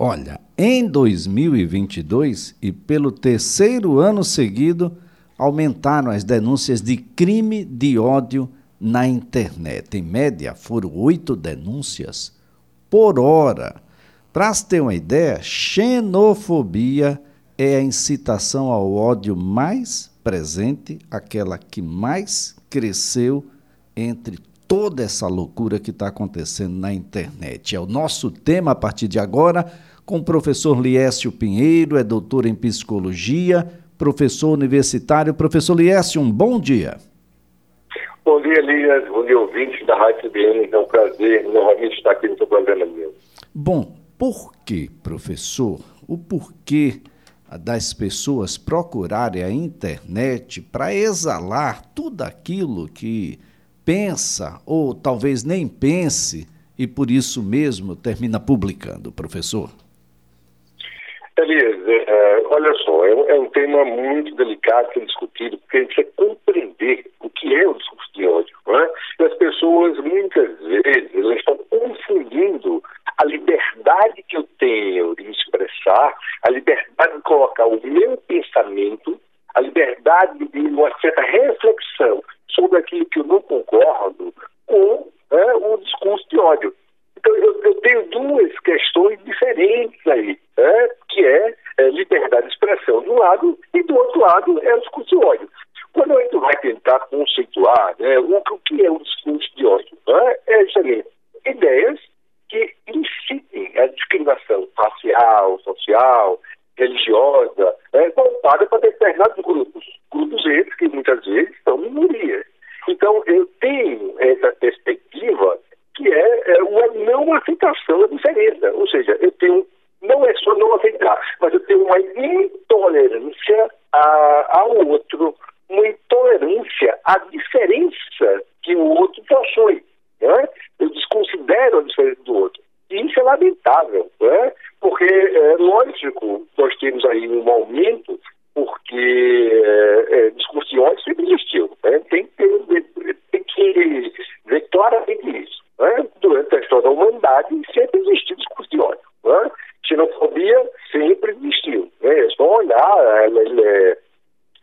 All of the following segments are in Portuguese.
Olha, em 2022 e pelo terceiro ano seguido, aumentaram as denúncias de crime de ódio na internet. Em média, foram oito denúncias por hora. Para se ter uma ideia, xenofobia é a incitação ao ódio mais presente, aquela que mais cresceu entre toda essa loucura que está acontecendo na internet. É o nosso tema a partir de agora, com o professor Liécio Pinheiro, é doutor em psicologia, professor universitário. Professor Liécio, um bom dia. Bom dia, Elias. Bom dia, ouvintes da Rádio CBN. É um prazer novamente estar aqui no seu programa mesmo. Bom, por que, professor, o porquê das pessoas procurarem a internet para exalar tudo aquilo que pensa ou talvez nem pense e por isso mesmo termina publicando, professor? Elias, é, olha só, é, é, um tema muito delicado ser discutido, porque a gente precisa compreender o que é o discurso de ódio. Né? E as pessoas, muitas vezes, estão confundindo a liberdade que eu tenho de me expressar, a liberdade de colocar o meu pensamento, a liberdade de uma certa reflexão sobre aquilo que eu não concordo com né, o discurso de ódio. Então, eu, eu, tenho duas questões diferentes aí, né, que é, é, liberdade de expressão de um lado e do outro lado é o discurso de ódio. Quando a gente vai tentar conceituar né, o, o que é o discurso de ódio, né, é justamente ideias que incitem a discriminação racial, social, religiosa, né, voltada para determinados grupos. Grupos esses que muitas vezes são minorias. Então, eu tenho essa perspectiva que é, é uma não aceitação da diferença. Ou seja, eu tenho, não é só não aceitar, mas eu tenho uma intolerância ao outro, uma intolerância à diferença que o outro possui. Né? Eu desconsidero a diferença do outro. E isso é lamentável, né? porque, é, lógico, nós temos aí um aumento, porque é, é, ódio sempre existiu. Né? Tem, que tem que ver claramente isso. Né? Durante a história da humanidade, sempre existiu discurso de ódio. Né? Xenofobia sempre existiu. Né? É só olhar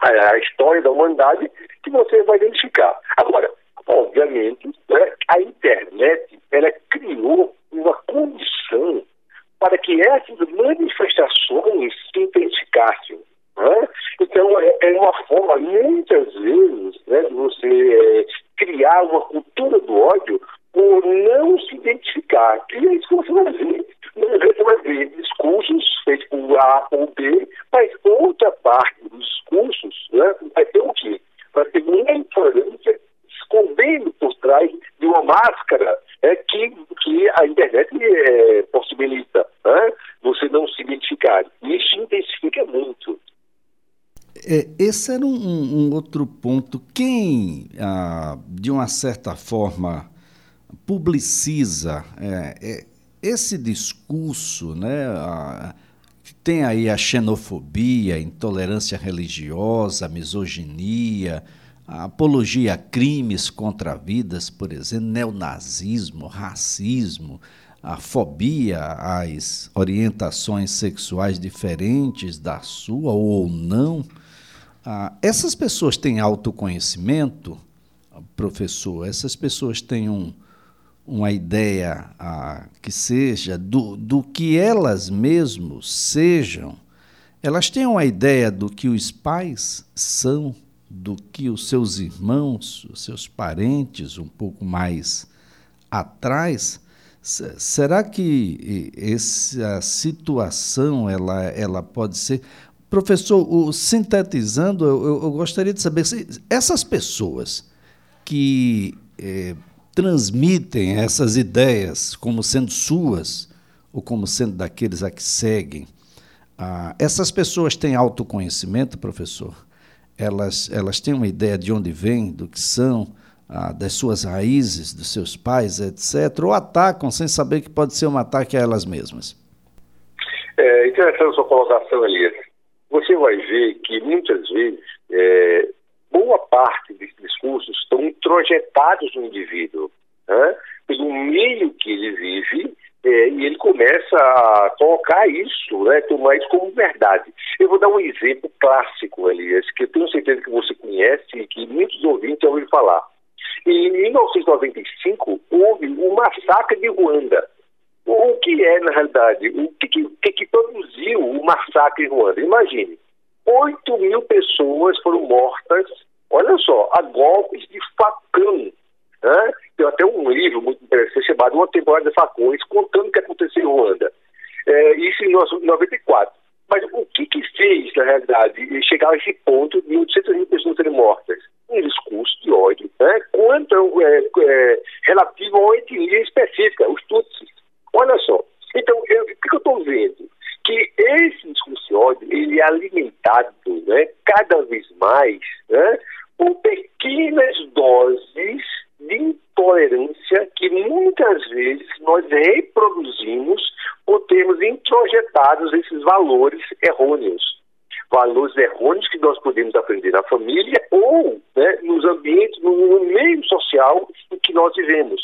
a, a história da humanidade que você vai identificar. Agora, obviamente, né, a internet ela criou uma condição para que essas manifestações se intensificassem. Né? Então, é, é, uma forma, muitas vezes, né, de você é, criar uma cultura do ódio por não se identificar. E é isso que você vai ver. Você vai ver discursos feitos por A ou B, mas outra parte dos discursos né, vai ter o quê? Vai ter uma intolerância escondendo por trás de uma máscara é, que, que a internet é, possibilita né? você não se identificar. Isso intensifica muito. É, esse era um, um, outro ponto. Quem, ah, de uma certa forma, publiciza é, é, esse discurso, né, a, tem aí a xenofobia, intolerância religiosa, misoginia, apologia a crimes contra vidas, por exemplo, neonazismo, racismo, a fobia às orientações sexuais diferentes da sua ou não. Ah, essas pessoas têm autoconhecimento, professor? Essas pessoas têm um, uma ideia ah, que seja do, do que elas mesmas sejam? Elas têm uma ideia do que os pais são? do que os seus irmãos, os seus parentes um pouco mais atrás, será que essa situação ela, ela pode ser professor o, sintetizando eu, eu, gostaria de saber se essas pessoas que é, transmitem essas ideias como sendo suas ou como sendo daqueles a que seguem ah, essas pessoas têm autoconhecimento professor elas, elas têm uma ideia de onde vêm, do que são, ah, das suas raízes, dos seus pais, etc., ou atacam sem saber que pode ser um ataque a elas mesmas? É interessante a sua colocação, Elias. Você vai ver que muitas vezes é, boa parte desses discursos estão introjetados no indivíduo, né? pelo meio que ele vive, É, e ele começa a colocar isso, né, tomar isso como verdade. Eu vou dar um exemplo clássico, Elias, que eu tenho certeza que você conhece e que muitos ouvintes já ouviram falar. Em 1995, houve o massacre de Ruanda. O que é, na realidade, o que, que, que produziu o massacre em Ruanda? Imagine, 8 mil pessoas foram mortas, olha só, a golpes de facão. Né? Tem até um livro muito interessante chamado Uma Temporada de Facões, contando o que aconteceu em Ruanda. É, isso em 94. Mas o que que fez, na realidade, chegar a esse ponto de 800 mil pessoas serem mortas? Um discurso de ódio, né? quanto é, é, relativo a uma etnia específica, os Tutsis. Olha só, então, eu, o que, que eu estou vendo? Que esse discurso de ódio, ele é alimentado né, cada vez mais né, por pequenas doses de intolerância que muitas vezes nós reproduzimos por termos introjetados esses valores errôneos. Valores errôneos que nós podemos aprender na família ou né, nos ambientes, no, meio social em que nós vivemos.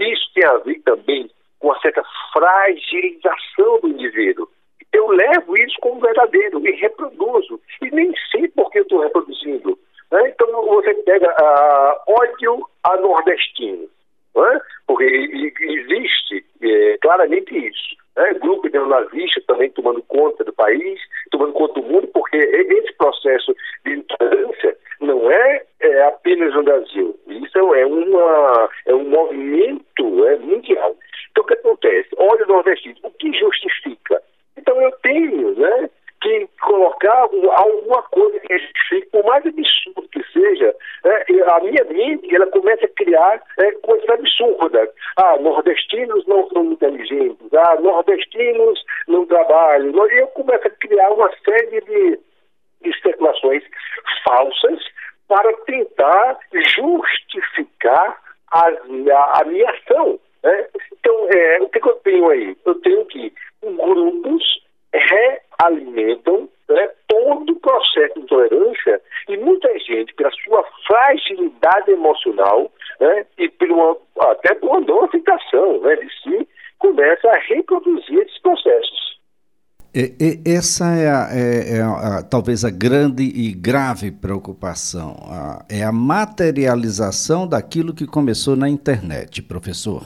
Isso tem a ver também com uma certa fragilização do indivíduo. Eu levo isso como verdadeiro e reproduzo. E nem sei por que eu estou reproduzindo. Né? Então você pega uh, ódio a nordestino. Né? Porque existe é, claramente isso. Né? Grupo neonazista também tomando conta do país, tomando conta do mundo, porque esse processo de intolerância não é, é apenas no Brasil. Isso é, uma, é um movimento é, mundial. Então, o que acontece? Olha o nordestino, o que justifica? Então, eu tenho né, que colocar alguma coisa que justifique, por mais absurdo que seja, né, a minha mente ela começa a criar é, coisas absurdas. Ah, nordestinos não são inteligentes, ah, nordestinos não trabalham. E eu começo a criar uma série de especulações falsas para tentar justificar a, a, a minha ação. Né? Então, é, o que, que, eu tenho aí? Eu tenho que grupos realimentam né, todo o processo de intolerância e muita gente, pela sua fragilidade emocional né, e por uma, até por uma não aceitação né, de si, começa a reproduzir esses processos. Essa é, a, é, é a, talvez a grande e grave preocupação, a, é a materialização daquilo que começou na internet, professor.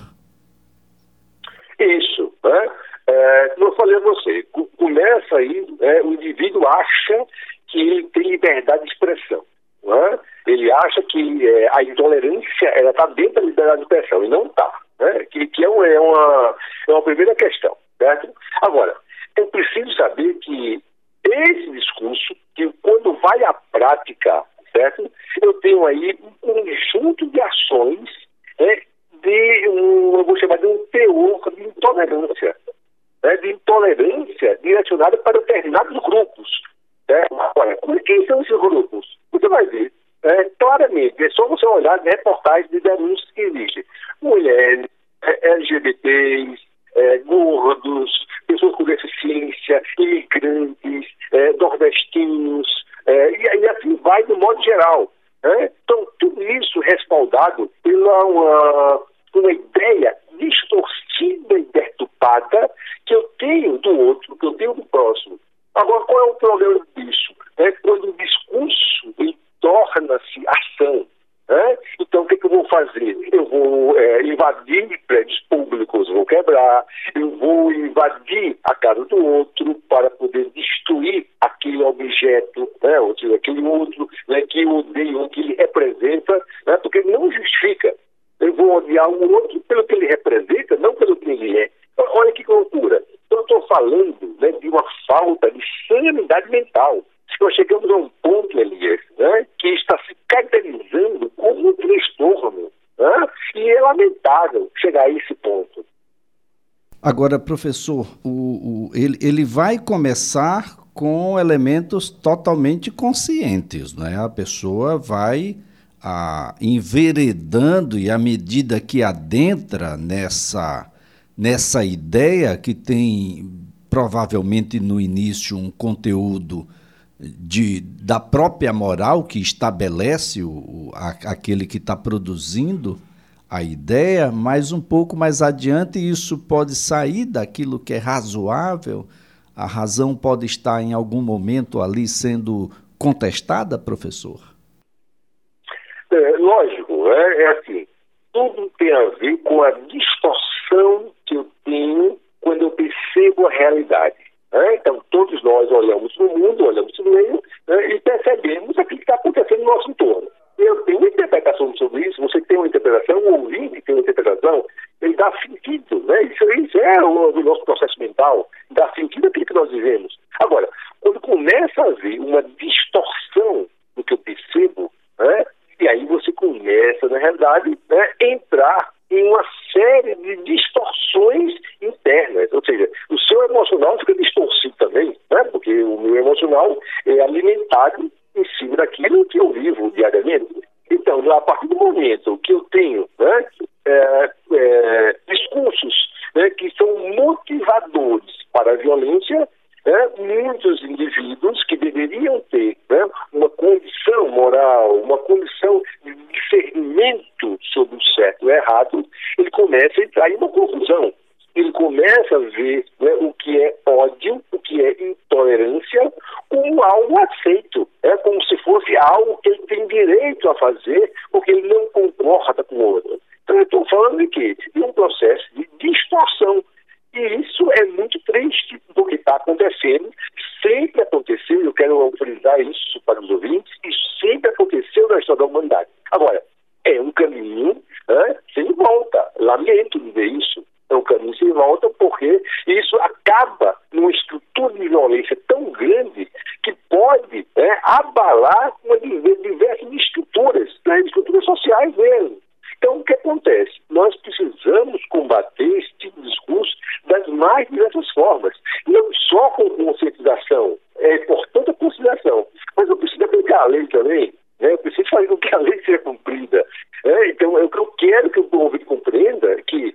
Isso. Né? É, como eu falei a você, começa aí, né, o indivíduo acha que ele tem liberdade de expressão. Né? Ele acha que é, a intolerância está dentro da liberdade de expressão e não está. Né? Que, que é, é, uma, é uma primeira questão. Certo? Agora, eu preciso saber que esse discurso, que quando vai à prática, certo? Eu tenho aí um conjunto de ações né, de um, eu vou chamar de um teor de intolerância, né, de intolerância direcionada para determinados grupos. Né? Agora, quem são esses grupos? Você vai ver é, claramente, é só você olhar de reportagens de denúncias que existem. Mulheres, é, LGBTs, é, gordos, pessoas com deficiência, imigrantes, é, nordestinos, é, e, e, assim vai do modo geral. Né? Então, tudo isso respaldado pela uma, uma ideia distorcida e perturbada que eu tenho do outro, que eu tenho do próximo. Agora, qual é o problema disso? É quando o discurso torna-se ação. Né? Então, o que, que, eu vou fazer? Eu vou é, invadir prédios públicos, vou quebrar, eu vou invadir a casa do outro para poder destruir aquele objeto, né? ou seja, aquele outro né, que eu odeio, que ele representa, né? porque não justifica. Vou odiar o outro pelo que ele representa, não pelo que ele é. Então, olha que loucura. Então, eu estou falando né, de uma falta de sanidade mental. Nós chegamos a um ponto, Elias, né, que está se caracterizando como um transtorno. Né, e é lamentável chegar a esse ponto. Agora, professor, o, o, ele, ele vai começar com elementos totalmente conscientes, né? A pessoa vai a, enveredando e à medida que adentra nessa, nessa ideia que tem provavelmente no início um conteúdo de, da própria moral que estabelece o, a, aquele que está produzindo, a ideia, mas um pouco mais adiante isso pode sair daquilo que é razoável. A razão pode estar em algum momento ali sendo contestada, professor? É, lógico, é, é assim. Tudo tem a ver com a distorção que eu tenho quando eu percebo a realidade. Né? Então, todos nós olhamos no mundo, olhamos no meio né? e percebemos aquilo que está acontecendo no nosso entorno. Eu tenho uma interpretação sobre isso, você tem uma interpretação, o ouvinte tem uma interpretação, ele dá sentido, né? Isso, isso é o, o, nosso processo mental, dá sentido àquilo que nós vivemos. Agora, quando começa a haver uma distorção do que eu percebo, começa, na realidade, né, entrar em uma série de distorções internas, ou seja, o seu emocional fica distorcido também, né? Porque o meu emocional é alimentado em cima daquilo que eu vivo diariamente. Então, a partir do momento que eu tenho né, é, é, discursos né, que são motivadores para a violência, né, muitos indivíduos que deveriam ter né, uma condição moral, uma condição de discernimento sobre o certo e o errado, ele começa a entrar em uma confusão. Ele começa a ver né, o que é ódio, o que é intolerância, como algo aceito é como se fosse algo que ele tem direito a fazer, porque ele não concorda com o outro. Então, eu estou falando de quê? De um processo de distorção. E isso é muito triste, porque está acontecendo, sempre aconteceu, eu quero autorizar isso para os ouvintes, isso sempre aconteceu na história da humanidade. Agora, é um caminho né. Lamento dizer isso. É um caminho sem volta, porque isso acaba numa estrutura de violência tão grande que pode né, abalar uma diversas estruturas, né, estruturas sociais mesmo. Então, o que acontece? Nós precisamos combater esse tipo de discurso das mais diversas formas, não só com conscientização, é importante a conscientização, mas eu preciso aplicar a lei também, né? eu preciso fazer com que a lei seja cumprida. Né? Então, eu quero que o povo compreenda que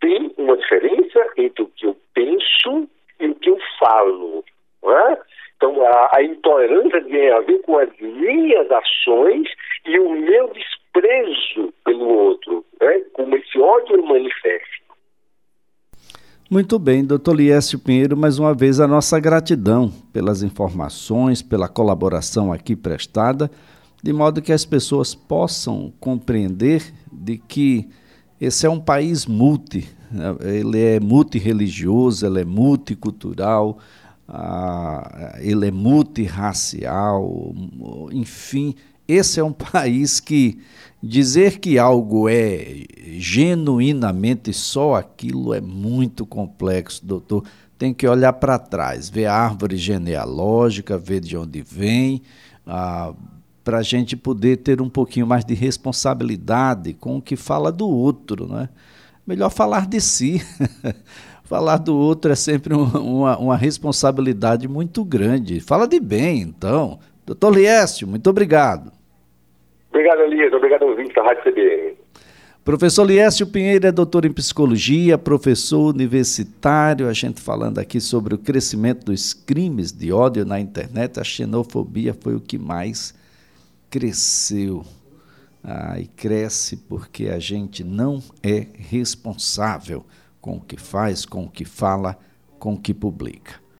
tem uma diferença entre o que eu penso e o que eu falo. É? Então, a, a, intolerância tem a ver com as minhas ações e o meu desprezo pelo outro, né? como esse ódio manifesta. Muito bem, doutor Liécio Pinheiro, mais uma vez a nossa gratidão pelas informações, pela colaboração aqui prestada, de modo que as pessoas possam compreender de que esse é um país multi, né? ele é multirreligioso, ele é multicultural, ah, ele é multirracial, enfim, esse é um país que dizer que algo é genuinamente só aquilo é muito complexo, doutor. Tem que olhar para trás, ver a árvore genealógica, ver de onde vem, ah, para a gente poder ter um pouquinho mais de responsabilidade com o que fala do outro, não é? Melhor falar de si. falar do outro é sempre uma, uma, responsabilidade muito grande. Fala de bem, então. Doutor Liécio, muito obrigado. Obrigado, Elias. Obrigado, ouvinte da Rádio CBN. Professor Liécio Pinheiro é doutor em psicologia, professor universitário, a gente falando aqui sobre o crescimento dos crimes de ódio na internet, a xenofobia foi o que mais cresceu. Ah, e cresce porque a gente não é responsável com o que faz, com o que fala, com o que publica.